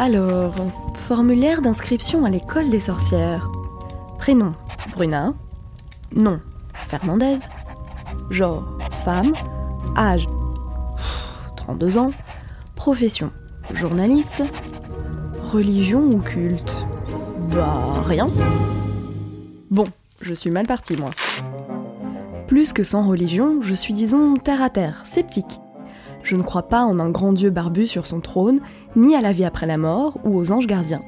Alors, formulaire d'inscription à l'école des sorcières. Prénom, Bruna. Nom, Fernandez. Genre, femme. Âge, 32 ans. Profession, journaliste. Religion ou culte? Bah, rien. Bon, je suis mal parti, moi. Plus que sans religion, je suis disons terre à terre, sceptique. Je ne crois pas en un grand dieu barbu sur son trône, ni à la vie après la mort ou aux anges gardiens.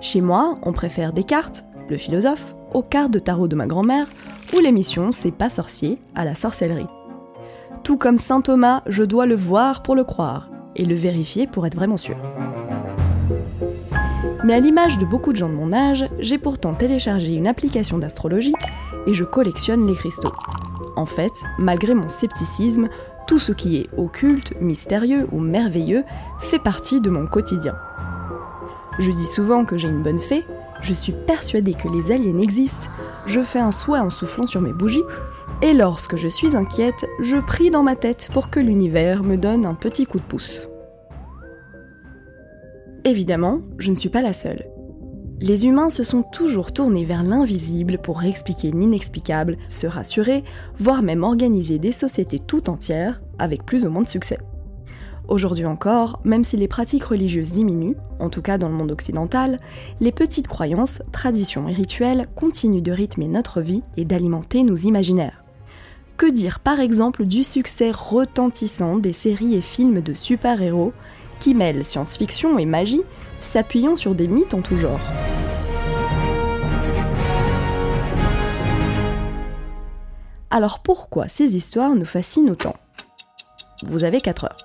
Chez moi, on préfère Descartes, le philosophe, aux cartes de tarot de ma grand-mère, ou l'émission C'est pas sorcier à la sorcellerie. Tout comme saint Thomas, je dois le voir pour le croire, et le vérifier pour être vraiment sûr. Mais à l'image de beaucoup de gens de mon âge, j'ai pourtant téléchargé une application d'astrologie et je collectionne les cristaux. En fait, malgré mon scepticisme, tout ce qui est occulte, mystérieux ou merveilleux fait partie de mon quotidien. Je dis souvent que j'ai une bonne fée, je suis persuadée que les aliens existent, je fais un souhait en soufflant sur mes bougies, et lorsque je suis inquiète, je prie dans ma tête pour que l'univers me donne un petit coup de pouce. Évidemment, je ne suis pas la seule. Les humains se sont toujours tournés vers l'invisible pour expliquer l'inexplicable, se rassurer, voire même organiser des sociétés tout entières, avec plus ou moins de succès. Aujourd'hui encore, même si les pratiques religieuses diminuent, en tout cas dans le monde occidental, les petites croyances, traditions et rituels continuent de rythmer notre vie et d'alimenter nos imaginaires. Que dire par exemple du succès retentissant des séries et films de super-héros qui mêle science-fiction et magie, s'appuyant sur des mythes en tout genre. Alors pourquoi ces histoires nous fascinent autant? Vous avez 4 heures.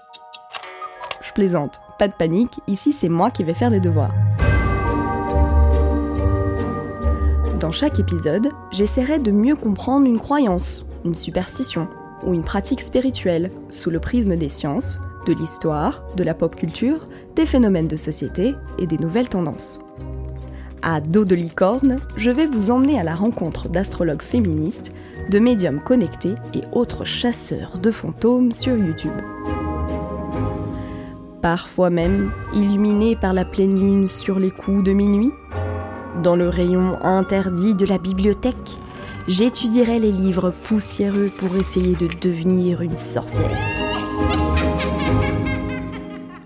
Je plaisante, pas de panique, ici c'est moi qui vais faire les devoirs. Dans chaque épisode, j'essaierai de mieux comprendre une croyance, une superstition ou une pratique spirituelle sous le prisme des sciences, de l'histoire, de la pop culture, des phénomènes de société et des nouvelles tendances. À dos de licorne, je vais vous emmener à la rencontre d'astrologues féministes, de médiums connectés et autres chasseurs de fantômes sur YouTube. Parfois même illuminés par la pleine lune sur les coups de minuit, dans le rayon interdit de la bibliothèque, j'étudierai les livres poussiéreux pour essayer de devenir une sorcière.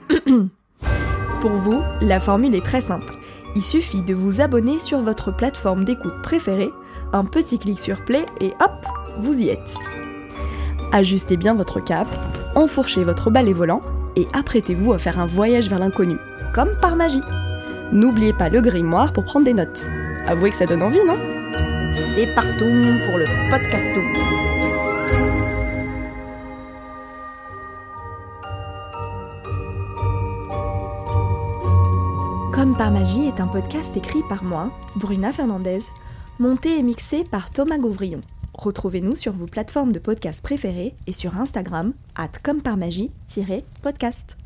Pour vous, la formule est très simple. Il suffit de vous abonner sur votre plateforme d'écoute préférée, un petit clic sur play et hop, vous y êtes. Ajustez bien votre cap, enfourchez votre balai volant et apprêtez-vous à faire un voyage vers l'inconnu, comme par magie. N'oubliez pas le grimoire pour prendre des notes. Avouez que ça donne envie, non? C'est partout pour le podcast. Comme par magie est un podcast écrit par moi, Bruna Fernandez, monté et mixé par Thomas Gouvrillon. Retrouvez-nous sur vos plateformes de podcast préférées et sur Instagram, at comme par magie-podcast.